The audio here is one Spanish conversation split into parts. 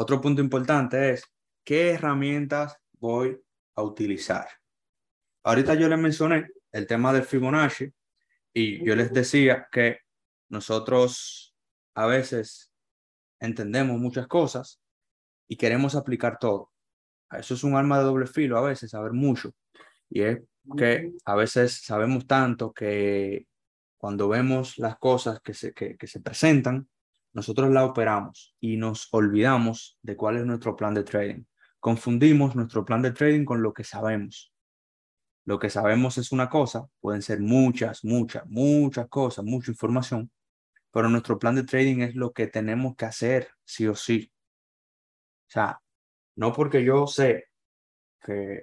otro punto importante es qué herramientas voy a utilizar. Ahorita yo les mencioné el tema del Fibonacci y yo les decía que nosotros a veces entendemos muchas cosas y queremos aplicar todo. Eso es un arma de doble filo a veces, saber mucho. Y es que a veces sabemos tanto que cuando vemos las cosas que se, que, que se presentan, nosotros la operamos y nos olvidamos de cuál es nuestro plan de trading. Confundimos nuestro plan de trading con lo que sabemos. Lo que sabemos es una cosa, pueden ser muchas, muchas, muchas cosas, mucha información, pero nuestro plan de trading es lo que tenemos que hacer sí o sí. O sea, no porque yo sé que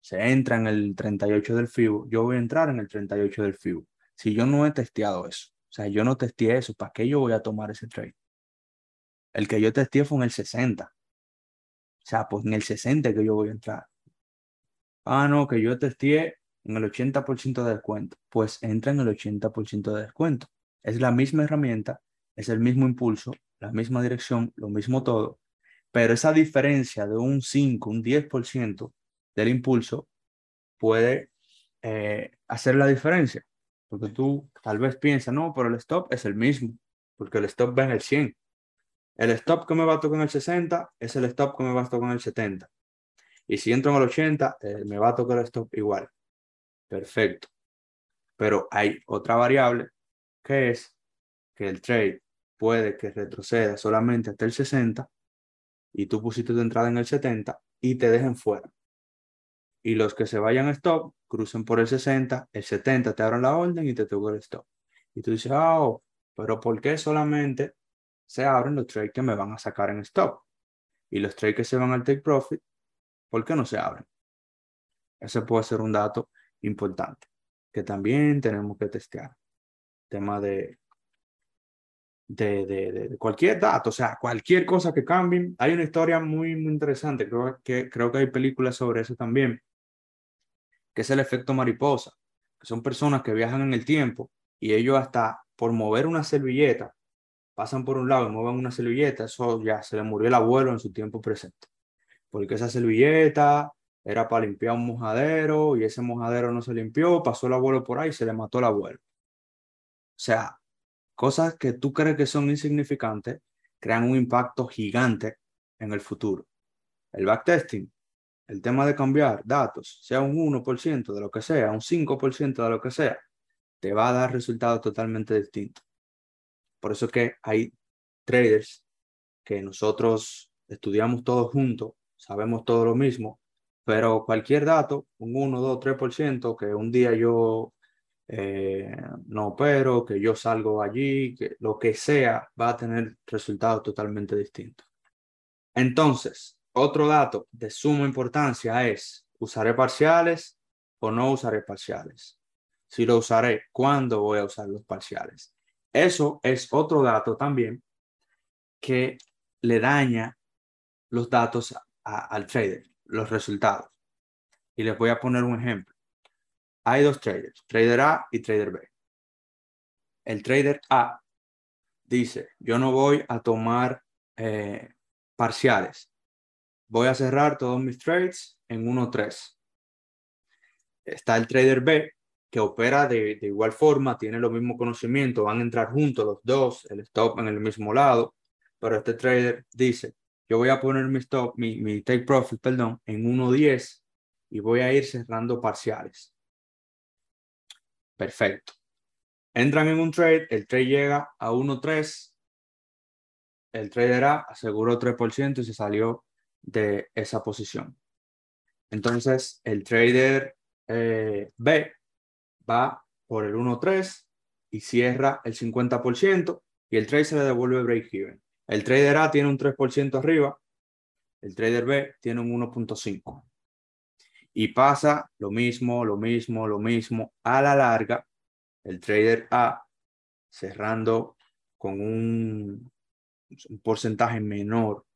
se entra en el 38 del FIBO, yo voy a entrar en el 38 del FIBO. Si yo no he testeado eso, o sea, yo no testé eso, ¿para qué yo voy a tomar ese trade? El que yo testé fue en el 60. O sea, pues en el 60 que yo voy a entrar. Ah, no, que yo testé en el 80% de descuento. Pues entra en el 80% de descuento. Es la misma herramienta, es el mismo impulso, la misma dirección, lo mismo todo. Pero esa diferencia de un 5, un 10% del impulso puede eh, hacer la diferencia. Porque tú tal vez piensas, no, pero el stop es el mismo, porque el stop va en el 100. El stop que me va a tocar en el 60 es el stop que me va a tocar en el 70. Y si entro en el 80, eh, me va a tocar el stop igual. Perfecto. Pero hay otra variable que es que el trade puede que retroceda solamente hasta el 60 y tú pusiste tu entrada en el 70 y te dejen fuera y los que se vayan a stop crucen por el 60, el 70 te abran la orden y te toca el stop. Y tú dices, ah, oh, pero ¿por qué solamente se abren los trades que me van a sacar en stop? Y los trades que se van al take profit, ¿por qué no se abren? Ese puede ser un dato importante que también tenemos que testear. Tema de, de, de, de, cualquier dato, o sea, cualquier cosa que cambien. Hay una historia muy, muy interesante, creo que, creo que hay películas sobre eso también que es el efecto mariposa, que son personas que viajan en el tiempo y ellos hasta por mover una servilleta, pasan por un lado y mueven una servilleta, eso ya se le murió el abuelo en su tiempo presente. Porque esa servilleta era para limpiar un mojadero y ese mojadero no se limpió, pasó el abuelo por ahí y se le mató el abuelo. O sea, cosas que tú crees que son insignificantes crean un impacto gigante en el futuro. El backtesting el tema de cambiar datos, sea un 1% de lo que sea, un 5% de lo que sea, te va a dar resultados totalmente distintos. Por eso es que hay traders que nosotros estudiamos todos juntos, sabemos todo lo mismo, pero cualquier dato, un 1, 2, 3%, que un día yo eh, no opero, que yo salgo allí, que lo que sea, va a tener resultados totalmente distintos. Entonces, otro dato de suma importancia es, ¿usaré parciales o no usaré parciales? Si lo usaré, ¿cuándo voy a usar los parciales? Eso es otro dato también que le daña los datos al trader, los resultados. Y les voy a poner un ejemplo. Hay dos traders, trader A y trader B. El trader A dice, yo no voy a tomar eh, parciales, voy a cerrar todos mis trades en 1-3. Está el trader B, que opera de, igual forma, tiene los mismos conocimientos, van a entrar juntos los dos, el stop en el mismo lado, pero este trader dice, yo voy a poner mi stop, mi, mi take profit, perdón, en 1.10 y voy a ir cerrando parciales. Perfecto. Entran en un trade, el trade llega a 1.3, el trader A aseguró 3% y se salió de esa posición. Entonces, el trader eh, B va por el 1.3 y cierra el 50% y el trade se le devuelve break-even. El trader A tiene un 3% arriba, el trader B tiene un 1.5. Y pasa lo mismo, lo mismo, lo mismo. A la larga, el trader A cerrando con un, un porcentaje menor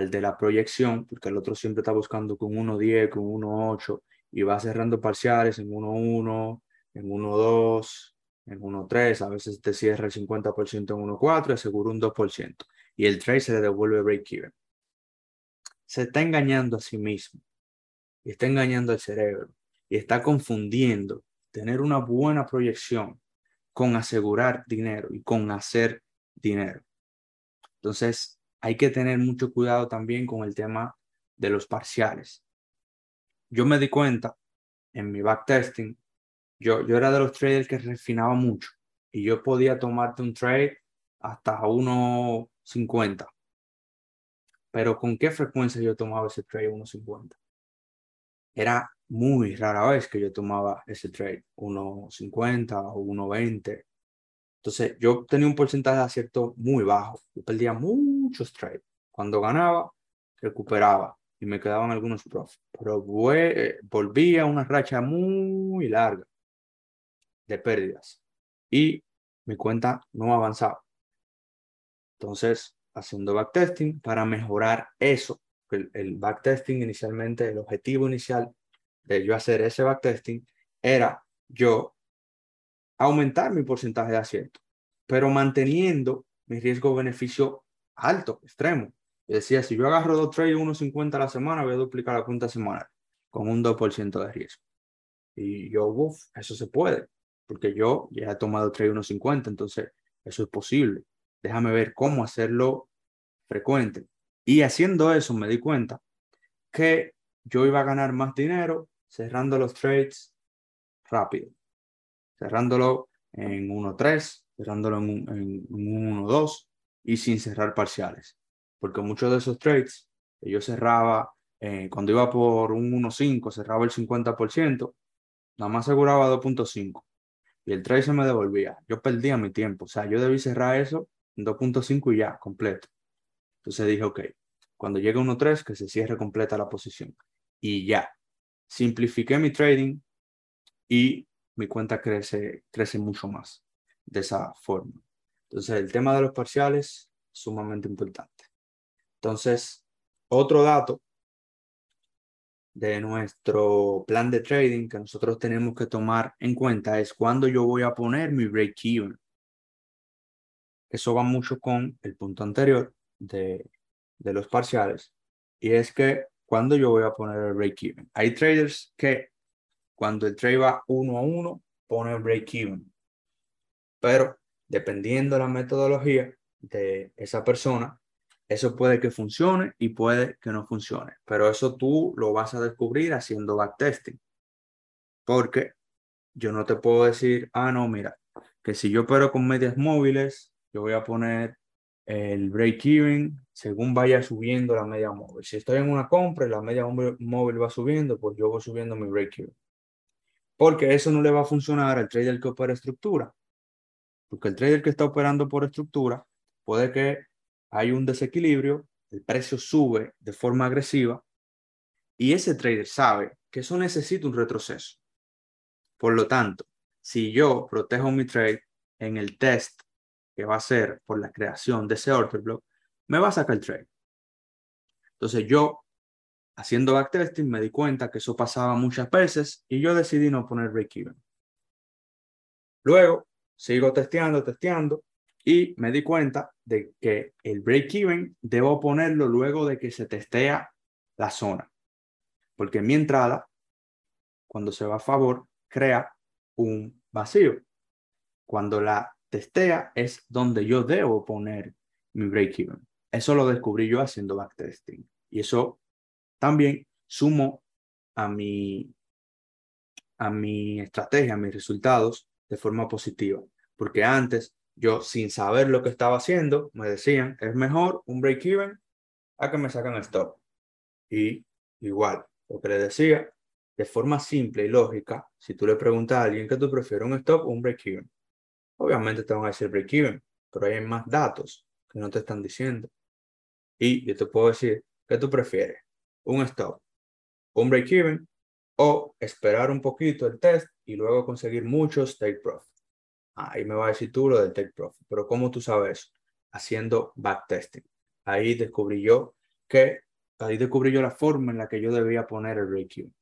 al de la proyección, porque el otro siempre está buscando con 1.10, con 1.8 y va cerrando parciales en 1.1, en 1.2, en 1.3, a veces te cierra el 50% en 1.4 y asegura un 2%. Y el trade se le devuelve break-even. se está engañando a sí mismo y está engañando al cerebro y está confundiendo tener una buena proyección con asegurar dinero y con hacer dinero. Entonces, hay que tener mucho cuidado también con el tema de los parciales. Yo me di cuenta en mi backtesting, yo, yo era de los traders que refinaba mucho y yo podía tomarte un trade hasta 1.50. Pero ¿con qué frecuencia yo tomaba ese trade 1.50? Era muy rara vez que yo tomaba ese trade 1.50 o 1.20. Entonces yo tenía un porcentaje de acierto muy bajo. Yo perdía muchos trades. Cuando ganaba, recuperaba y me quedaban algunos profits. Pero volvía a una racha muy larga de pérdidas y mi cuenta no avanzaba. Entonces, haciendo backtesting para mejorar eso. El, el backtesting inicialmente, el objetivo inicial de yo hacer ese backtesting era yo aumentar mi porcentaje de acierto, pero manteniendo mi riesgo-beneficio alto, extremo. Decía, si yo agarro dos trades 1.50 a la semana, voy a duplicar la cuenta semanal con un 2% de riesgo. Y yo, uff, eso se puede, porque yo ya he tomado trade 1.50, entonces eso es posible. Déjame ver cómo hacerlo frecuente. Y haciendo eso me di cuenta que yo iba a ganar más dinero cerrando los trades rápido, cerrándolo en 1.3, cerrándolo en un, 1.2 y sin cerrar parciales. Porque muchos de esos trades yo cerraba, eh, cuando iba por un 1.5, cerraba el 50%, nada más aseguraba 2.5 y el trade se me devolvía. Yo perdía mi tiempo, o sea, yo debí cerrar eso en 2.5 y ya, completo. Entonces dije, ok, cuando llegue 1.3, que se cierre completa la posición. Y ya, simplifiqué mi trading y mi cuenta crece, crece mucho más de esa forma. Entonces, el tema de los parciales es sumamente importante. Entonces, otro dato de nuestro plan de trading que nosotros tenemos que tomar en cuenta es cuando yo voy a poner mi break-even. Eso va mucho con el punto anterior de, de los parciales y es que cuando yo voy a poner el break-even. Hay traders que cuando el trade va uno a uno, ponen break-even. Pero dependiendo de la metodología de esa persona, eso puede que funcione y puede que no funcione. Pero eso tú lo vas a descubrir haciendo backtesting. Porque yo no te puedo decir, ah, no, mira, que si yo opero con medias móviles, yo voy a poner el break-even según vaya subiendo la media móvil. Si estoy en una compra y la media móvil va subiendo, pues yo voy subiendo mi break-even. Porque eso no le va a funcionar al trader que opera estructura. Porque el trader que está operando por estructura puede que hay un desequilibrio, el precio sube de forma agresiva y ese trader sabe que eso necesita un retroceso. Por lo tanto, si yo protejo mi trade en el test que va a ser por la creación de ese order block, me va a sacar el trade. Entonces yo, haciendo backtesting, me di cuenta que eso pasaba muchas veces y yo decidí no poner break-even. Luego, sigo testeando, testeando y me di cuenta de que el break-even debo ponerlo luego de que se testea la zona. Porque mi entrada, cuando se va a favor, crea un vacío. Cuando la testea es donde yo debo poner mi break-even. Eso lo descubrí yo haciendo backtesting. Y eso también sumo a mi, a mi estrategia, a mis resultados de forma positiva. Porque antes yo, sin saber lo que estaba haciendo, me decían, es mejor un break-even a que me sacan el stop. Y igual, lo que le decía, de forma simple y lógica, si tú le preguntas a alguien que tú prefieres un stop o un break-even, obviamente te van a decir break-even, pero hay más datos que no te están diciendo. Y yo te puedo decir, ¿qué tú prefieres? ¿Un stop? ¿Un break-even? ¿O esperar un poquito el test y luego conseguir muchos take profit? Ahí me va a decir tú lo del take profit. Pero ¿cómo tú sabes? Haciendo backtesting. Ahí descubrí yo que, ahí descubrí yo la forma en la que yo debía poner el break-even.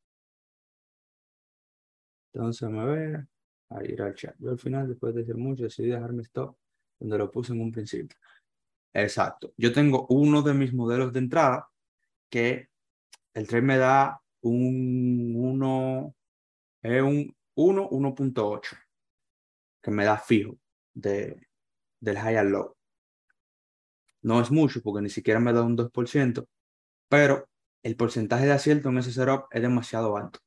Entonces, me ver a ir al chat. Yo al final, después de decir mucho, decidí dejarme stop donde lo puse en un principio. Exacto. Yo tengo uno de mis modelos de entrada que el trade me da un 1, es un 1, 1.8, que me da fijo de, del high and low. No es mucho porque ni siquiera me da un 2%, pero el porcentaje de acierto en ese setup es demasiado alto.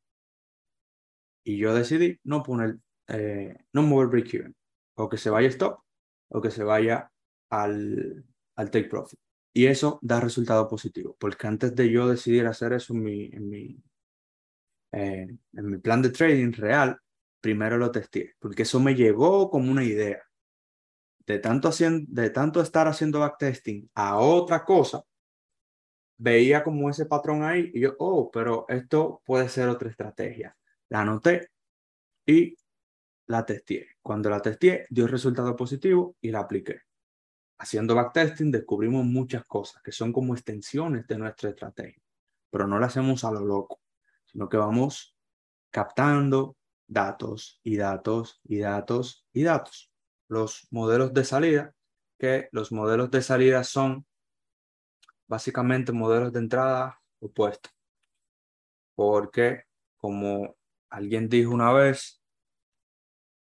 Y yo decidí no poner, eh, no mover break-even, o que se vaya stop, o que se vaya al, al take profit. Y eso da resultado positivo, porque antes de yo decidir hacer eso en mi, en mi, eh, en mi plan de trading real, primero lo testé, porque eso me llegó como una idea. De tanto, haciendo, de tanto estar haciendo backtesting a otra cosa, veía como ese patrón ahí y yo, oh, pero esto puede ser otra estrategia. La anoté y la testé. Cuando la testé, dio resultado positivo y la apliqué. Haciendo backtesting descubrimos muchas cosas que son como extensiones de nuestra estrategia, pero no la hacemos a lo loco, sino que vamos captando datos y datos y datos y datos. Los modelos de salida, que los modelos de salida son básicamente modelos de entrada opuestos. Porque, como alguien dijo una vez,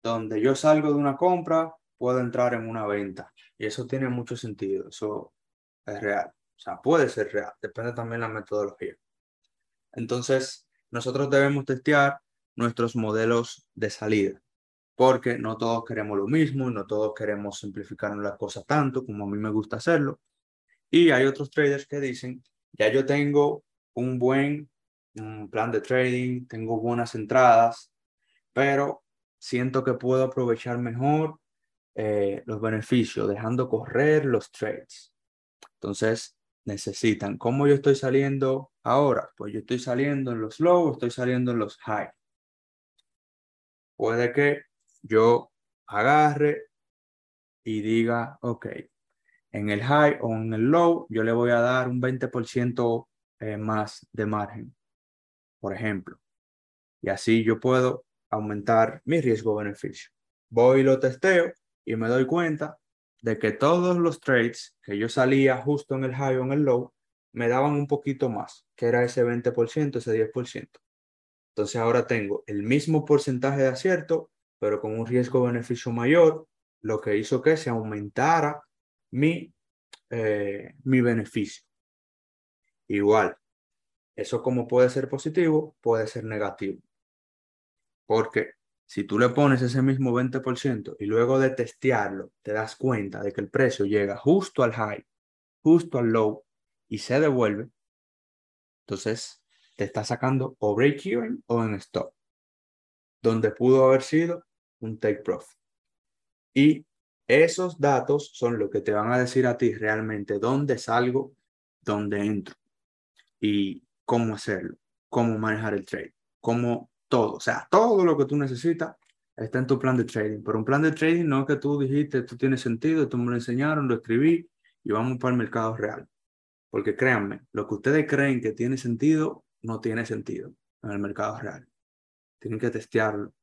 donde yo salgo de una compra, puedo entrar en una venta. Y eso tiene mucho sentido, eso es real. O sea, puede ser real, depende también de la metodología. Entonces, nosotros debemos testear nuestros modelos de salida, porque no todos queremos lo mismo, no todos queremos simplificar las cosas tanto como a mí me gusta hacerlo. Y hay otros traders que dicen, ya yo tengo un buen plan de trading, tengo buenas entradas, pero siento que puedo aprovechar mejor eh, los beneficios dejando correr los trades. Entonces, necesitan, ¿cómo yo estoy saliendo ahora? Pues yo estoy saliendo en los low, estoy saliendo en los high. Puede que yo agarre y diga, ok, en el high o en el low, yo le voy a dar un 20% eh, más de margen, por ejemplo. Y así yo puedo aumentar mi riesgo-beneficio. Voy y lo testeo y me doy cuenta de que todos los trades que yo salía justo en el high o en el low me daban un poquito más, que era ese 20%, ese 10%. Entonces ahora tengo el mismo porcentaje de acierto, pero con un riesgo-beneficio mayor, lo que hizo que se aumentara mi, eh, mi beneficio. Igual, eso como puede ser positivo, puede ser negativo. Porque si tú le pones ese mismo 20% y luego de testearlo te das cuenta de que el precio llega justo al high, justo al low y se devuelve, entonces te está sacando o break even o en stop, donde pudo haber sido un take profit. Y esos datos son lo que te van a decir a ti realmente dónde salgo, dónde entro y cómo hacerlo, cómo manejar el trade, cómo todo, o sea, todo lo que tú necesitas está en tu plan de trading. Pero un plan de trading no es que tú dijiste, esto tiene sentido, tú me lo enseñaron, lo escribí y vamos para el mercado real. Porque créanme, lo que ustedes creen que tiene sentido, no tiene sentido en el mercado real. Tienen que testearlo,